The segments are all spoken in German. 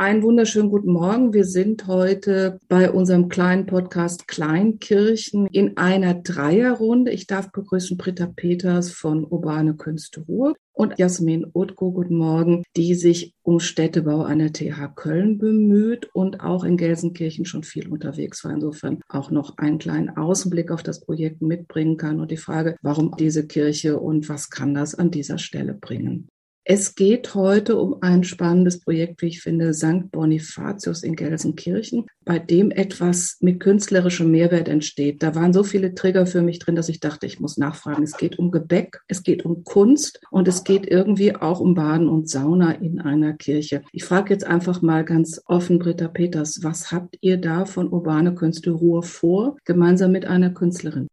Einen wunderschönen guten Morgen. Wir sind heute bei unserem kleinen Podcast Kleinkirchen in einer Dreierrunde. Ich darf begrüßen Britta Peters von Urbane Künste Ruhr und Jasmin Utko, guten Morgen, die sich um Städtebau an der TH Köln bemüht und auch in Gelsenkirchen schon viel unterwegs war. Insofern auch noch einen kleinen Außenblick auf das Projekt mitbringen kann und die Frage, warum diese Kirche und was kann das an dieser Stelle bringen. Es geht heute um ein spannendes Projekt, wie ich finde, St. Bonifatius in Gelsenkirchen, bei dem etwas mit künstlerischem Mehrwert entsteht. Da waren so viele Trigger für mich drin, dass ich dachte, ich muss nachfragen. Es geht um Gebäck, es geht um Kunst und es geht irgendwie auch um Baden und Sauna in einer Kirche. Ich frage jetzt einfach mal ganz offen, Britta Peters, was habt ihr da von Urbane Künste Ruhr vor, gemeinsam mit einer Künstlerin?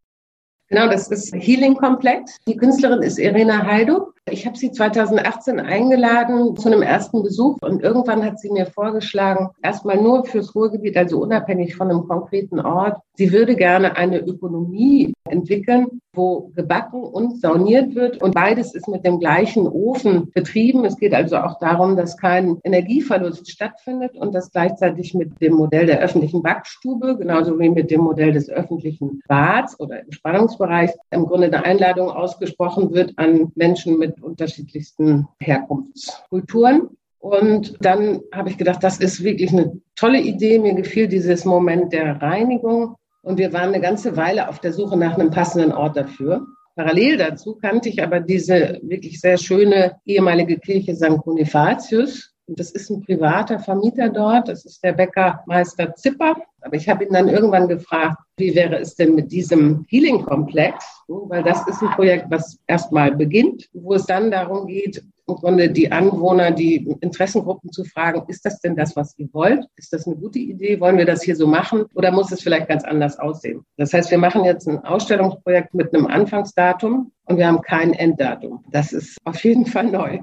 Genau, das ist Healing Komplex. Die Künstlerin ist Irena Heidu. Ich habe sie 2018 eingeladen zu einem ersten Besuch und irgendwann hat sie mir vorgeschlagen, erstmal nur fürs Ruhrgebiet, also unabhängig von einem konkreten Ort. Sie würde gerne eine Ökonomie entwickeln, wo gebacken und sauniert wird und beides ist mit dem gleichen Ofen betrieben. Es geht also auch darum, dass kein Energieverlust stattfindet und das gleichzeitig mit dem Modell der öffentlichen Backstube, genauso wie mit dem Modell des öffentlichen Bads oder Entspannungsbereichs, im Grunde eine Einladung ausgesprochen wird an Menschen mit unterschiedlichsten Herkunftskulturen. Und dann habe ich gedacht, das ist wirklich eine tolle Idee. Mir gefiel dieses Moment der Reinigung. Und wir waren eine ganze Weile auf der Suche nach einem passenden Ort dafür. Parallel dazu kannte ich aber diese wirklich sehr schöne ehemalige Kirche St. Bonifatius. Das ist ein privater Vermieter dort. Das ist der Bäckermeister Zipper. Aber ich habe ihn dann irgendwann gefragt, wie wäre es denn mit diesem Healing-Komplex? Weil das ist ein Projekt, was erstmal beginnt, wo es dann darum geht, im Grunde die Anwohner, die Interessengruppen zu fragen, ist das denn das, was ihr wollt? Ist das eine gute Idee? Wollen wir das hier so machen? Oder muss es vielleicht ganz anders aussehen? Das heißt, wir machen jetzt ein Ausstellungsprojekt mit einem Anfangsdatum und wir haben kein Enddatum. Das ist auf jeden Fall neu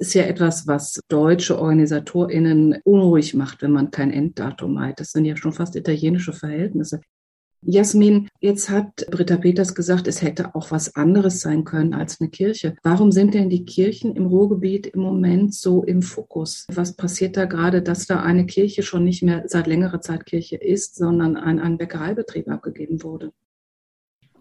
ist ja etwas, was deutsche OrganisatorInnen unruhig macht, wenn man kein Enddatum hat. Das sind ja schon fast italienische Verhältnisse. Jasmin, jetzt hat Britta Peters gesagt, es hätte auch was anderes sein können als eine Kirche. Warum sind denn die Kirchen im Ruhrgebiet im Moment so im Fokus? Was passiert da gerade, dass da eine Kirche schon nicht mehr seit längerer Zeit Kirche ist, sondern an einen Bäckereibetrieb abgegeben wurde?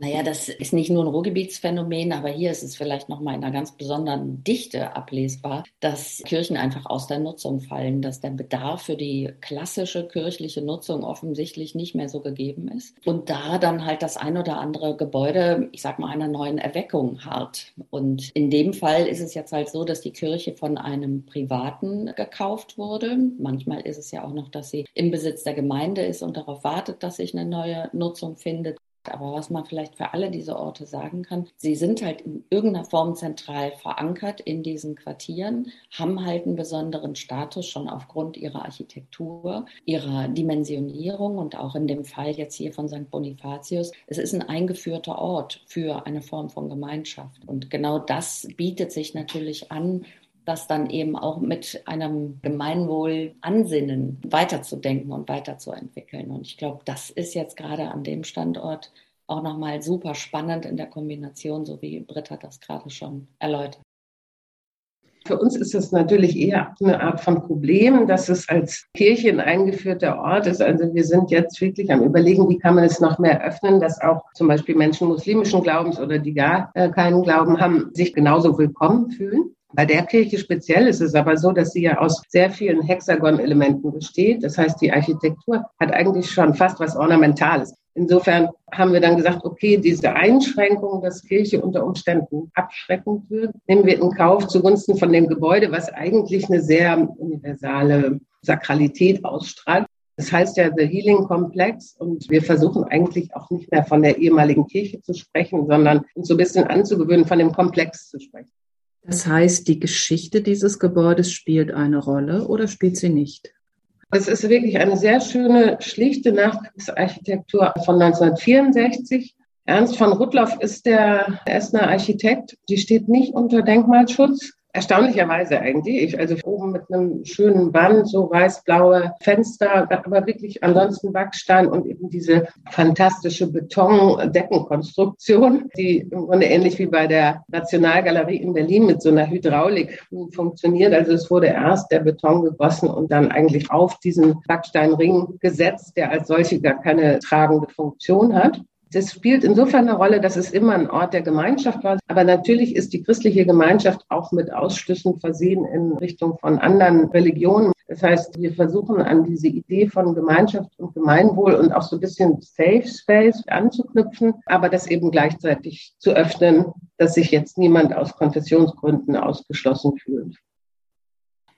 Naja, das ist nicht nur ein Ruhrgebietsphänomen, aber hier ist es vielleicht nochmal in einer ganz besonderen Dichte ablesbar, dass Kirchen einfach aus der Nutzung fallen, dass der Bedarf für die klassische kirchliche Nutzung offensichtlich nicht mehr so gegeben ist. Und da dann halt das ein oder andere Gebäude, ich sag mal, einer neuen Erweckung hart. Und in dem Fall ist es jetzt halt so, dass die Kirche von einem Privaten gekauft wurde. Manchmal ist es ja auch noch, dass sie im Besitz der Gemeinde ist und darauf wartet, dass sich eine neue Nutzung findet. Aber was man vielleicht für alle diese Orte sagen kann, sie sind halt in irgendeiner Form zentral verankert in diesen Quartieren, haben halt einen besonderen Status schon aufgrund ihrer Architektur, ihrer Dimensionierung und auch in dem Fall jetzt hier von St. Bonifatius. Es ist ein eingeführter Ort für eine Form von Gemeinschaft. Und genau das bietet sich natürlich an, das dann eben auch mit einem Gemeinwohl-Ansinnen weiterzudenken und weiterzuentwickeln. Und ich glaube, das ist jetzt gerade an dem Standort auch nochmal super spannend in der Kombination, so wie Britta das gerade schon erläutert. Für uns ist es natürlich eher eine Art von Problem, dass es als Kirche ein eingeführter Ort ist. Also wir sind jetzt wirklich am Überlegen, wie kann man es noch mehr öffnen, dass auch zum Beispiel Menschen muslimischen Glaubens oder die gar äh, keinen Glauben haben, sich genauso willkommen fühlen. Bei der Kirche speziell ist es aber so, dass sie ja aus sehr vielen Hexagon-Elementen besteht. Das heißt, die Architektur hat eigentlich schon fast was Ornamentales. Insofern haben wir dann gesagt, okay, diese Einschränkung, dass Kirche unter Umständen abschreckend wird, nehmen wir in Kauf zugunsten von dem Gebäude, was eigentlich eine sehr universale Sakralität ausstrahlt. Das heißt ja The Healing Complex und wir versuchen eigentlich auch nicht mehr von der ehemaligen Kirche zu sprechen, sondern uns so ein bisschen anzugewöhnen, von dem Komplex zu sprechen. Das heißt, die Geschichte dieses Gebäudes spielt eine Rolle oder spielt sie nicht? Es ist wirklich eine sehr schöne, schlichte Nachkriegsarchitektur von 1964. Ernst von Rudloff ist der Essener Architekt. Die steht nicht unter Denkmalschutz. Erstaunlicherweise eigentlich. Also oben mit einem schönen Band, so weiß-blaue Fenster, aber wirklich ansonsten Backstein und eben diese fantastische Betondeckenkonstruktion, die im Grunde ähnlich wie bei der Nationalgalerie in Berlin mit so einer Hydraulik funktioniert. Also es wurde erst der Beton gegossen und dann eigentlich auf diesen Backsteinring gesetzt, der als solche gar keine tragende Funktion hat. Das spielt insofern eine Rolle, dass es immer ein Ort der Gemeinschaft war. Aber natürlich ist die christliche Gemeinschaft auch mit Ausschlüssen versehen in Richtung von anderen Religionen. Das heißt, wir versuchen an diese Idee von Gemeinschaft und Gemeinwohl und auch so ein bisschen Safe Space anzuknüpfen, aber das eben gleichzeitig zu öffnen, dass sich jetzt niemand aus Konfessionsgründen ausgeschlossen fühlt.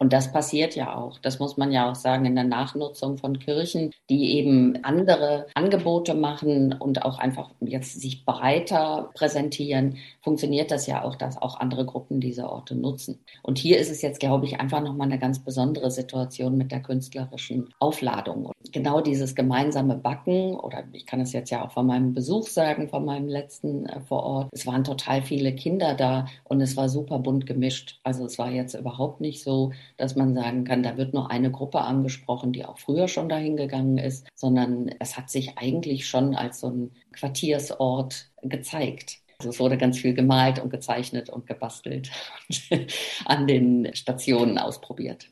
Und das passiert ja auch. Das muss man ja auch sagen in der Nachnutzung von Kirchen, die eben andere Angebote machen und auch einfach jetzt sich breiter präsentieren, funktioniert das ja auch, dass auch andere Gruppen diese Orte nutzen. Und hier ist es jetzt, glaube ich, einfach nochmal eine ganz besondere Situation mit der künstlerischen Aufladung. Und genau dieses gemeinsame Backen, oder ich kann es jetzt ja auch von meinem Besuch sagen, von meinem letzten äh, vor Ort, es waren total viele Kinder da und es war super bunt gemischt. Also es war jetzt überhaupt nicht so, dass man sagen kann, da wird nur eine Gruppe angesprochen, die auch früher schon dahin gegangen ist, sondern es hat sich eigentlich schon als so ein Quartiersort gezeigt. Also es wurde ganz viel gemalt und gezeichnet und gebastelt und an den Stationen ausprobiert.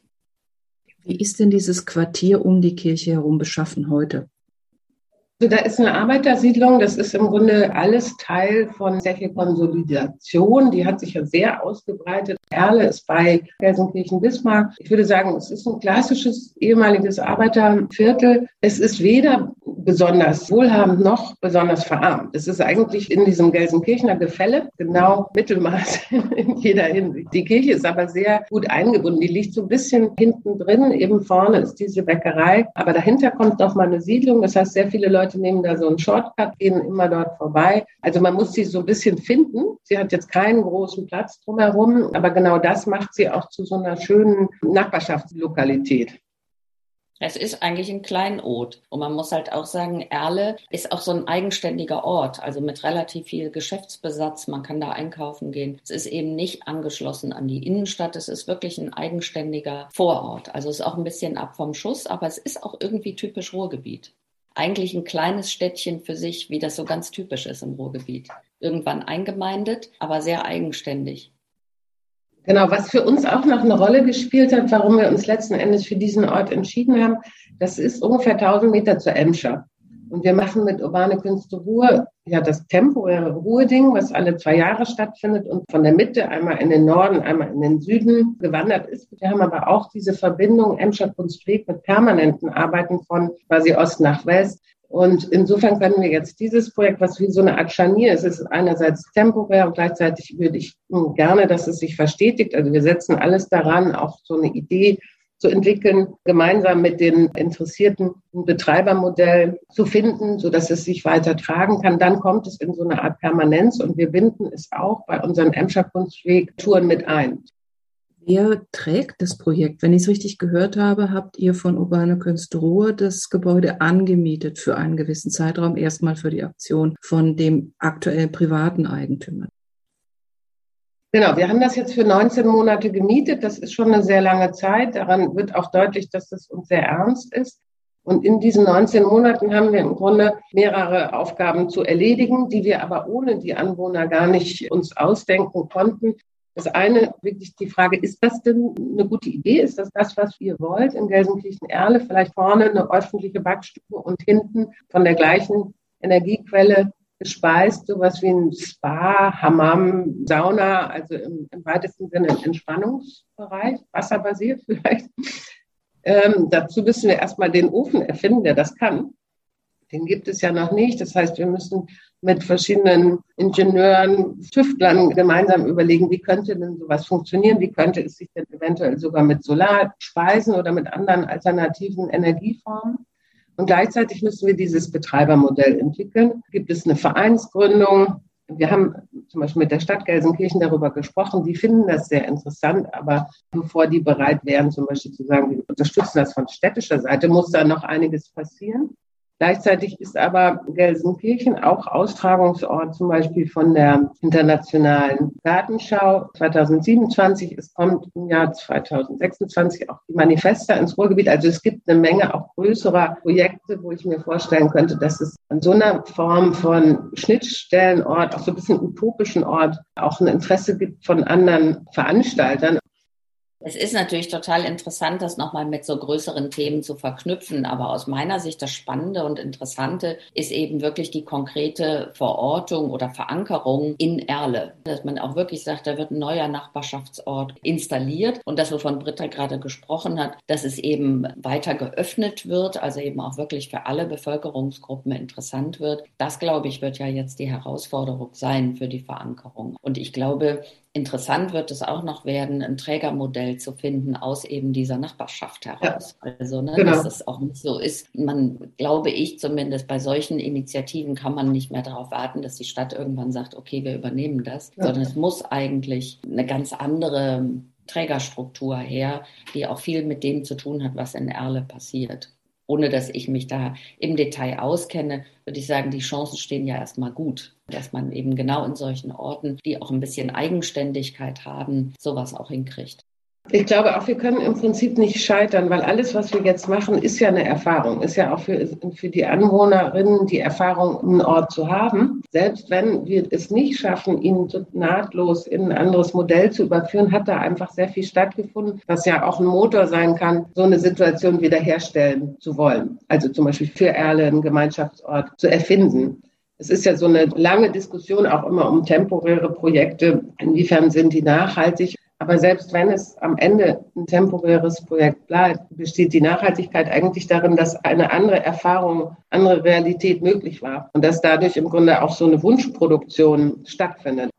Wie ist denn dieses Quartier um die Kirche herum beschaffen heute? Also da ist eine Arbeitersiedlung, das ist im Grunde alles Teil von sehr viel Konsolidation. Die hat sich ja sehr ausgebreitet. Erle ist bei Gelsenkirchen-Bismarck. Ich würde sagen, es ist ein klassisches ehemaliges Arbeiterviertel. Es ist weder besonders wohlhabend noch besonders verarmt. Es ist eigentlich in diesem Gelsenkirchener Gefälle genau Mittelmaß in jeder Hinsicht. Die Kirche ist aber sehr gut eingebunden. Die liegt so ein bisschen hinten drin. Eben vorne ist diese Bäckerei. Aber dahinter kommt noch mal eine Siedlung. Das heißt, sehr viele Leute nehmen da so einen Shortcut, gehen immer dort vorbei. Also man muss sie so ein bisschen finden. Sie hat jetzt keinen großen Platz drumherum, aber genau das macht sie auch zu so einer schönen Nachbarschaftslokalität. Es ist eigentlich ein Kleinod. Und man muss halt auch sagen, Erle ist auch so ein eigenständiger Ort, also mit relativ viel Geschäftsbesatz. Man kann da einkaufen gehen. Es ist eben nicht angeschlossen an die Innenstadt. Es ist wirklich ein eigenständiger Vorort. Also es ist auch ein bisschen ab vom Schuss, aber es ist auch irgendwie typisch Ruhrgebiet. Eigentlich ein kleines Städtchen für sich, wie das so ganz typisch ist im Ruhrgebiet. Irgendwann eingemeindet, aber sehr eigenständig. Genau, was für uns auch noch eine Rolle gespielt hat, warum wir uns letzten Endes für diesen Ort entschieden haben, das ist ungefähr 1000 Meter zur Emscher. Und wir machen mit Urbane Künste Ruhe ja das temporäre Ruheding, was alle zwei Jahre stattfindet und von der Mitte einmal in den Norden, einmal in den Süden gewandert ist. Wir haben aber auch diese Verbindung Emscher Kunstweg mit permanenten Arbeiten von quasi Ost nach West. Und insofern können wir jetzt dieses Projekt, was wie so eine Art Scharnier ist, ist einerseits temporär und gleichzeitig würde ich gerne, dass es sich verstetigt. Also wir setzen alles daran, auch so eine Idee zu entwickeln, gemeinsam mit den Interessierten Betreibermodell zu finden, so dass es sich weiter tragen kann. Dann kommt es in so eine Art Permanenz und wir binden es auch bei unseren Emscher Kunstweg-Touren mit ein. Wer trägt das Projekt? Wenn ich es richtig gehört habe, habt ihr von Urbane Künste Ruhr das Gebäude angemietet für einen gewissen Zeitraum, erstmal für die Aktion von dem aktuellen privaten Eigentümer. Genau, wir haben das jetzt für 19 Monate gemietet. Das ist schon eine sehr lange Zeit. Daran wird auch deutlich, dass das uns sehr ernst ist. Und in diesen 19 Monaten haben wir im Grunde mehrere Aufgaben zu erledigen, die wir aber ohne die Anwohner gar nicht uns ausdenken konnten. Das eine, wirklich die Frage, ist das denn eine gute Idee? Ist das das, was ihr wollt in Gelsenkirchen-Erle? Vielleicht vorne eine öffentliche Backstube und hinten von der gleichen Energiequelle gespeist, sowas wie ein Spa, Hammam, Sauna, also im, im weitesten Sinne ein Entspannungsbereich, wasserbasiert vielleicht. Ähm, dazu müssen wir erstmal den Ofen erfinden, der das kann. Den gibt es ja noch nicht. Das heißt, wir müssen mit verschiedenen Ingenieuren, Tüftlern gemeinsam überlegen, wie könnte denn sowas funktionieren? Wie könnte es sich denn eventuell sogar mit Solar speisen oder mit anderen alternativen Energieformen? Und gleichzeitig müssen wir dieses Betreibermodell entwickeln. Gibt es eine Vereinsgründung? Wir haben zum Beispiel mit der Stadt Gelsenkirchen darüber gesprochen. Die finden das sehr interessant, aber bevor die bereit wären, zum Beispiel zu sagen, wir unterstützen das von städtischer Seite, muss da noch einiges passieren. Gleichzeitig ist aber Gelsenkirchen auch Austragungsort zum Beispiel von der Internationalen Gartenschau 2027. Es kommt im Jahr 2026 auch die Manifesta ins Ruhrgebiet. Also es gibt eine Menge auch größerer Projekte, wo ich mir vorstellen könnte, dass es an so einer Form von Schnittstellenort, auch so ein bisschen utopischen Ort, auch ein Interesse gibt von anderen Veranstaltern. Es ist natürlich total interessant, das nochmal mit so größeren Themen zu verknüpfen. Aber aus meiner Sicht das Spannende und Interessante ist eben wirklich die konkrete Verortung oder Verankerung in Erle. Dass man auch wirklich sagt, da wird ein neuer Nachbarschaftsort installiert. Und das, wovon Britta gerade gesprochen hat, dass es eben weiter geöffnet wird, also eben auch wirklich für alle Bevölkerungsgruppen interessant wird. Das, glaube ich, wird ja jetzt die Herausforderung sein für die Verankerung. Und ich glaube, Interessant wird es auch noch werden, ein Trägermodell zu finden aus eben dieser Nachbarschaft heraus. Ja. Also, ne, genau. dass es auch nicht so ist. Man, glaube ich zumindest, bei solchen Initiativen kann man nicht mehr darauf warten, dass die Stadt irgendwann sagt, okay, wir übernehmen das, ja. sondern es muss eigentlich eine ganz andere Trägerstruktur her, die auch viel mit dem zu tun hat, was in Erle passiert ohne dass ich mich da im Detail auskenne, würde ich sagen, die Chancen stehen ja erstmal gut, dass man eben genau in solchen Orten, die auch ein bisschen Eigenständigkeit haben, sowas auch hinkriegt. Ich glaube auch, wir können im Prinzip nicht scheitern, weil alles, was wir jetzt machen, ist ja eine Erfahrung, ist ja auch für, für die Anwohnerinnen die Erfahrung, einen Ort zu haben. Selbst wenn wir es nicht schaffen, ihn nahtlos in ein anderes Modell zu überführen, hat da einfach sehr viel stattgefunden, was ja auch ein Motor sein kann, so eine Situation wiederherstellen zu wollen. Also zum Beispiel für Erle einen Gemeinschaftsort zu erfinden. Es ist ja so eine lange Diskussion auch immer um temporäre Projekte. Inwiefern sind die nachhaltig? Aber selbst wenn es am Ende ein temporäres Projekt bleibt, besteht die Nachhaltigkeit eigentlich darin, dass eine andere Erfahrung, andere Realität möglich war und dass dadurch im Grunde auch so eine Wunschproduktion stattfindet.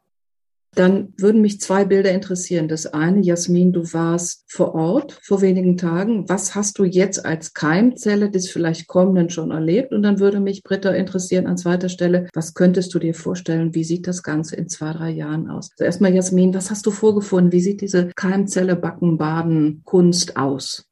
Dann würden mich zwei Bilder interessieren. Das eine, Jasmin, du warst vor Ort vor wenigen Tagen. Was hast du jetzt als Keimzelle des vielleicht Kommenden schon erlebt? Und dann würde mich, Britta, interessieren an zweiter Stelle, was könntest du dir vorstellen? Wie sieht das Ganze in zwei, drei Jahren aus? Also erstmal, Jasmin, was hast du vorgefunden? Wie sieht diese Keimzelle Backen, Baden, Kunst aus?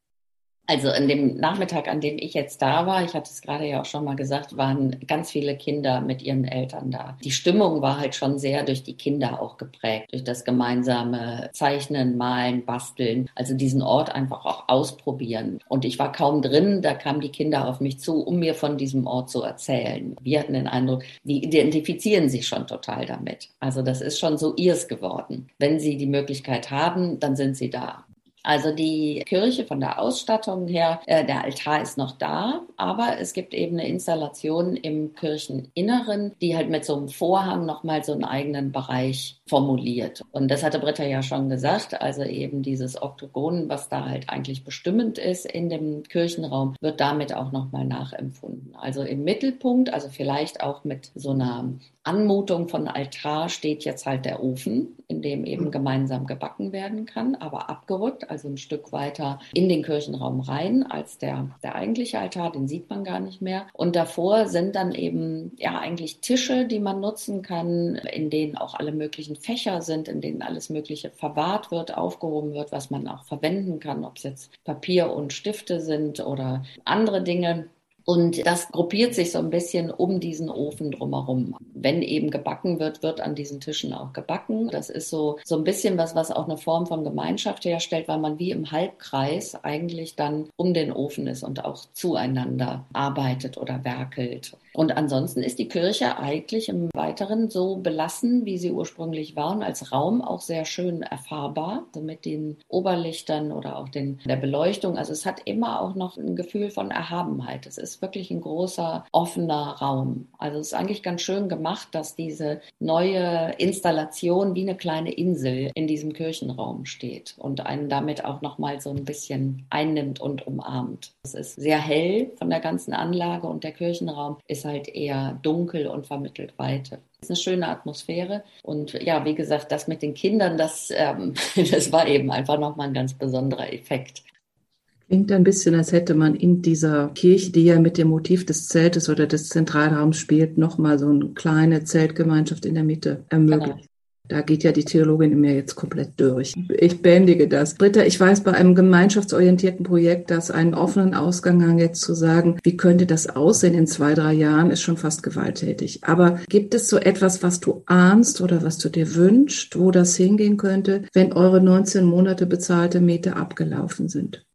Also an dem Nachmittag, an dem ich jetzt da war, ich hatte es gerade ja auch schon mal gesagt, waren ganz viele Kinder mit ihren Eltern da. Die Stimmung war halt schon sehr durch die Kinder auch geprägt, durch das gemeinsame Zeichnen, Malen, Basteln, also diesen Ort einfach auch ausprobieren. Und ich war kaum drin, da kamen die Kinder auf mich zu, um mir von diesem Ort zu erzählen. Wir hatten den Eindruck, die identifizieren sich schon total damit. Also das ist schon so ihrs geworden. Wenn sie die Möglichkeit haben, dann sind sie da. Also die Kirche von der Ausstattung her, äh, der Altar ist noch da, aber es gibt eben eine Installation im Kircheninneren, die halt mit so einem Vorhang nochmal so einen eigenen Bereich formuliert. Und das hatte Britta ja schon gesagt, also eben dieses Oktogon, was da halt eigentlich bestimmend ist in dem Kirchenraum, wird damit auch nochmal nachempfunden. Also im Mittelpunkt, also vielleicht auch mit so einer Anmutung von Altar steht jetzt halt der Ofen, in dem eben gemeinsam gebacken werden kann, aber abgerückt, also ein Stück weiter in den Kirchenraum rein als der, der eigentliche Altar, den sieht man gar nicht mehr. Und davor sind dann eben ja eigentlich Tische, die man nutzen kann, in denen auch alle möglichen Fächer sind, in denen alles Mögliche verwahrt wird, aufgehoben wird, was man auch verwenden kann, ob es jetzt Papier und Stifte sind oder andere Dinge. Und das gruppiert sich so ein bisschen um diesen Ofen drumherum. Wenn eben gebacken wird, wird an diesen Tischen auch gebacken. Das ist so, so ein bisschen was, was auch eine Form von Gemeinschaft herstellt, weil man wie im Halbkreis eigentlich dann um den Ofen ist und auch zueinander arbeitet oder werkelt. Und ansonsten ist die Kirche eigentlich im Weiteren so belassen, wie sie ursprünglich war und als Raum auch sehr schön erfahrbar, also mit den Oberlichtern oder auch den, der Beleuchtung. Also es hat immer auch noch ein Gefühl von Erhabenheit. Es ist wirklich ein großer, offener Raum. Also es ist eigentlich ganz schön gemacht, dass diese neue Installation wie eine kleine Insel in diesem Kirchenraum steht und einen damit auch nochmal so ein bisschen einnimmt und umarmt. Es ist sehr hell von der ganzen Anlage und der Kirchenraum ist halt eher dunkel und vermittelt Weite. Es ist eine schöne Atmosphäre. Und ja, wie gesagt, das mit den Kindern, das, ähm, das war eben einfach nochmal ein ganz besonderer Effekt. Klingt ein bisschen, als hätte man in dieser Kirche, die ja mit dem Motiv des Zeltes oder des Zentralraums spielt, nochmal so eine kleine Zeltgemeinschaft in der Mitte ermöglicht. Genau. Da geht ja die Theologin in mir jetzt komplett durch. Ich bändige das. Britta, ich weiß bei einem gemeinschaftsorientierten Projekt, dass einen offenen Ausgang jetzt zu sagen, wie könnte das aussehen in zwei, drei Jahren, ist schon fast gewalttätig. Aber gibt es so etwas, was du ahnst oder was du dir wünschst, wo das hingehen könnte, wenn eure 19 Monate bezahlte Miete abgelaufen sind?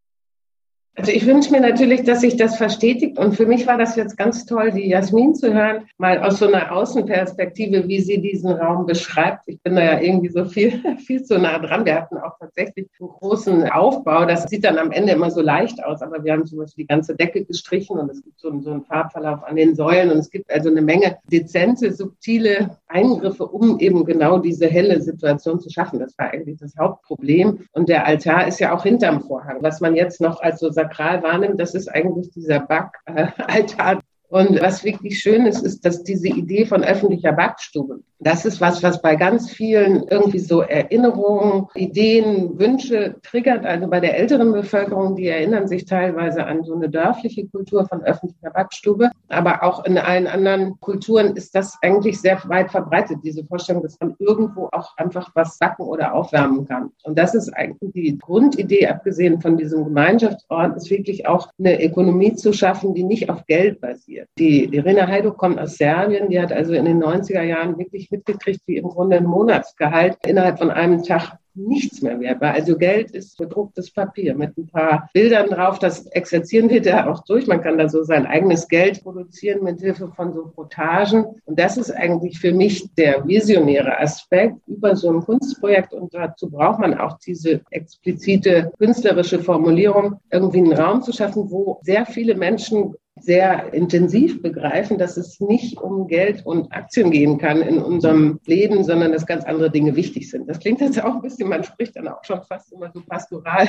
Also ich wünsche mir natürlich, dass sich das verstetigt. Und für mich war das jetzt ganz toll, die Jasmin zu hören, mal aus so einer Außenperspektive, wie sie diesen Raum beschreibt. Ich bin da ja irgendwie so viel, viel zu nah dran. Wir hatten auch tatsächlich einen großen Aufbau. Das sieht dann am Ende immer so leicht aus, aber wir haben zum Beispiel die ganze Decke gestrichen und es gibt so einen, so einen Farbverlauf an den Säulen und es gibt also eine Menge dezente, subtile Eingriffe, um eben genau diese helle Situation zu schaffen. Das war eigentlich das Hauptproblem. Und der Altar ist ja auch hinterm Vorhang. Was man jetzt noch als so sakral wahrnimmt, das ist eigentlich dieser Backaltar. Und was wirklich schön ist, ist, dass diese Idee von öffentlicher Backstube, das ist was, was bei ganz vielen irgendwie so Erinnerungen, Ideen, Wünsche triggert. Also bei der älteren Bevölkerung, die erinnern sich teilweise an so eine dörfliche Kultur von öffentlicher Backstube. Aber auch in allen anderen Kulturen ist das eigentlich sehr weit verbreitet, diese Vorstellung, dass man irgendwo auch einfach was backen oder aufwärmen kann. Und das ist eigentlich die Grundidee, abgesehen von diesem Gemeinschaftsort, ist wirklich auch eine Ökonomie zu schaffen, die nicht auf Geld basiert. Die Irina Hajduk kommt aus Serbien, die hat also in den 90er Jahren wirklich mitgekriegt, wie im Grunde ein Monatsgehalt innerhalb von einem Tag nichts mehr wert war. Also Geld ist bedrucktes Papier mit ein paar Bildern drauf. Das exerzieren wir da auch durch. Man kann da so sein eigenes Geld produzieren mit Hilfe von so Brotagen. Und das ist eigentlich für mich der visionäre Aspekt über so ein Kunstprojekt. Und dazu braucht man auch diese explizite künstlerische Formulierung, irgendwie einen Raum zu schaffen, wo sehr viele Menschen sehr intensiv begreifen, dass es nicht um Geld und Aktien gehen kann in unserem Leben, sondern dass ganz andere Dinge wichtig sind. Das klingt jetzt auch ein bisschen, man spricht dann auch schon fast immer so pastoral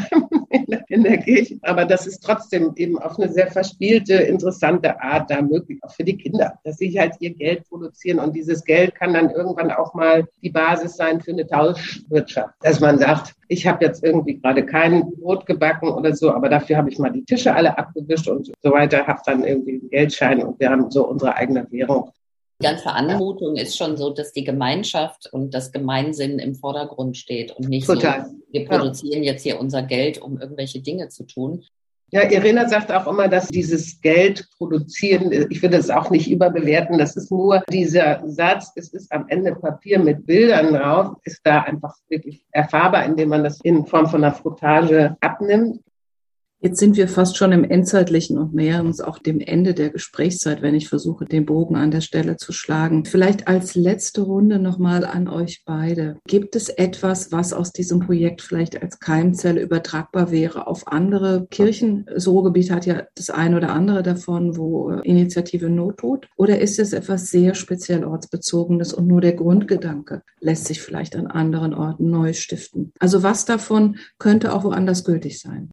in der, Kirche, aber das ist trotzdem eben auf eine sehr verspielte, interessante Art da möglich, auch für die Kinder, dass sie halt ihr Geld produzieren und dieses Geld kann dann irgendwann auch mal die Basis sein für eine Tauschwirtschaft, dass man sagt, ich habe jetzt irgendwie gerade kein Brot gebacken oder so, aber dafür habe ich mal die Tische alle abgewischt und so weiter, habe dann irgendwie einen Geldschein und wir haben so unsere eigene Währung. Die ganze Anmutung ist schon so, dass die Gemeinschaft und das Gemeinsinn im Vordergrund steht und nicht Total. so, wir produzieren ja. jetzt hier unser Geld, um irgendwelche Dinge zu tun. Ja, Irena sagt auch immer, dass dieses Geld produzieren, ich würde es auch nicht überbewerten, das ist nur dieser Satz, es ist am Ende Papier mit Bildern drauf, ist da einfach wirklich erfahrbar, indem man das in Form von einer Frotage abnimmt. Jetzt sind wir fast schon im Endzeitlichen und nähern uns auch dem Ende der Gesprächszeit, wenn ich versuche, den Bogen an der Stelle zu schlagen. Vielleicht als letzte Runde nochmal an euch beide. Gibt es etwas, was aus diesem Projekt vielleicht als Keimzelle übertragbar wäre auf andere Kirchen? Ruhrgebiet hat ja das eine oder andere davon, wo Initiative Not tut. Oder ist es etwas sehr speziell ortsbezogenes und nur der Grundgedanke lässt sich vielleicht an anderen Orten neu stiften? Also was davon könnte auch woanders gültig sein?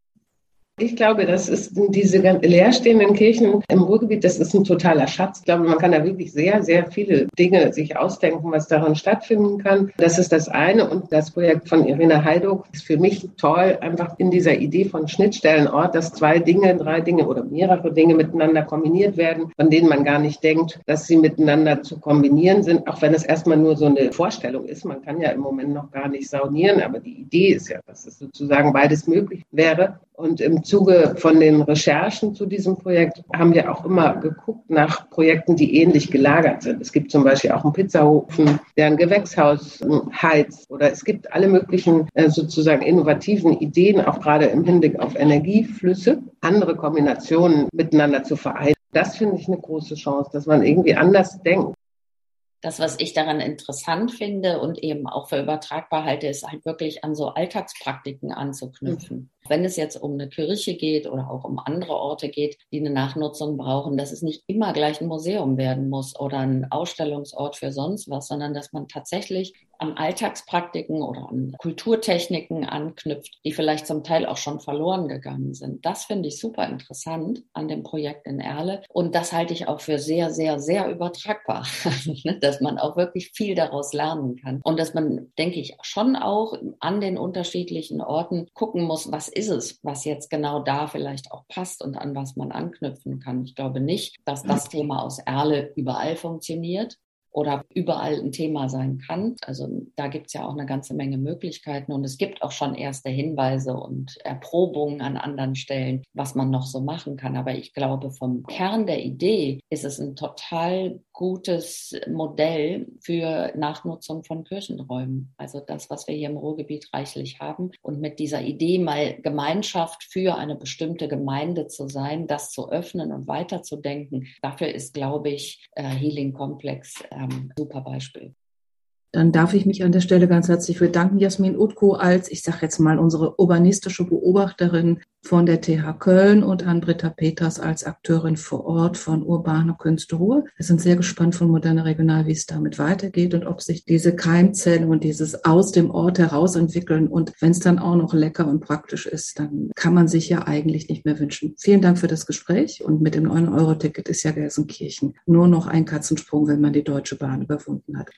Ich glaube, das ist diese leerstehenden Kirchen im Ruhrgebiet, das ist ein totaler Schatz. Ich glaube, man kann da wirklich sehr, sehr viele Dinge sich ausdenken, was daran stattfinden kann. Das ist das eine. Und das Projekt von Irina Heiduk ist für mich toll, einfach in dieser Idee von Schnittstellenort, dass zwei Dinge, drei Dinge oder mehrere Dinge miteinander kombiniert werden, von denen man gar nicht denkt, dass sie miteinander zu kombinieren sind, auch wenn es erstmal nur so eine Vorstellung ist. Man kann ja im Moment noch gar nicht saunieren, aber die Idee ist ja, dass es sozusagen beides möglich wäre. Und im Zuge von den Recherchen zu diesem Projekt haben wir auch immer geguckt nach Projekten, die ähnlich gelagert sind. Es gibt zum Beispiel auch einen Pizzahofen, der ein Gewächshaus heizt. Oder es gibt alle möglichen äh, sozusagen innovativen Ideen, auch gerade im Hinblick auf Energieflüsse, andere Kombinationen miteinander zu vereinen. Das finde ich eine große Chance, dass man irgendwie anders denkt das, was ich daran interessant finde und eben auch für übertragbar halte, ist halt wirklich an so Alltagspraktiken anzuknüpfen. Wenn es jetzt um eine Kirche geht oder auch um andere Orte geht, die eine Nachnutzung brauchen, dass es nicht immer gleich ein Museum werden muss oder ein Ausstellungsort für sonst was, sondern dass man tatsächlich an Alltagspraktiken oder an Kulturtechniken anknüpft, die vielleicht zum Teil auch schon verloren gegangen sind. Das finde ich super interessant an dem Projekt in Erle. Und das halte ich auch für sehr, sehr, sehr übertragbar, dass man auch wirklich viel daraus lernen kann. Und dass man, denke ich, schon auch an den unterschiedlichen Orten gucken muss, was ist es, was jetzt genau da vielleicht auch passt und an was man anknüpfen kann. Ich glaube nicht, dass das Thema aus Erle überall funktioniert. Oder überall ein Thema sein kann. Also da gibt es ja auch eine ganze Menge Möglichkeiten und es gibt auch schon erste Hinweise und Erprobungen an anderen Stellen, was man noch so machen kann. Aber ich glaube, vom Kern der Idee ist es ein total gutes Modell für Nachnutzung von Kirchenräumen. Also das, was wir hier im Ruhrgebiet reichlich haben. Und mit dieser Idee, mal Gemeinschaft für eine bestimmte Gemeinde zu sein, das zu öffnen und weiterzudenken, dafür ist, glaube ich, äh, Healing Complex ähm, super Beispiel. Dann darf ich mich an der Stelle ganz herzlich bedanken, Jasmin Utko, als, ich sage jetzt mal, unsere urbanistische Beobachterin von der TH Köln und an Britta Peters als Akteurin vor Ort von Urbane Künste Ruhr. Wir sind sehr gespannt von Moderne Regional, wie es damit weitergeht und ob sich diese Keimzelle und dieses aus dem Ort heraus entwickeln. Und wenn es dann auch noch lecker und praktisch ist, dann kann man sich ja eigentlich nicht mehr wünschen. Vielen Dank für das Gespräch. Und mit dem 9-Euro-Ticket ist ja Gelsenkirchen nur noch ein Katzensprung, wenn man die Deutsche Bahn überwunden hat.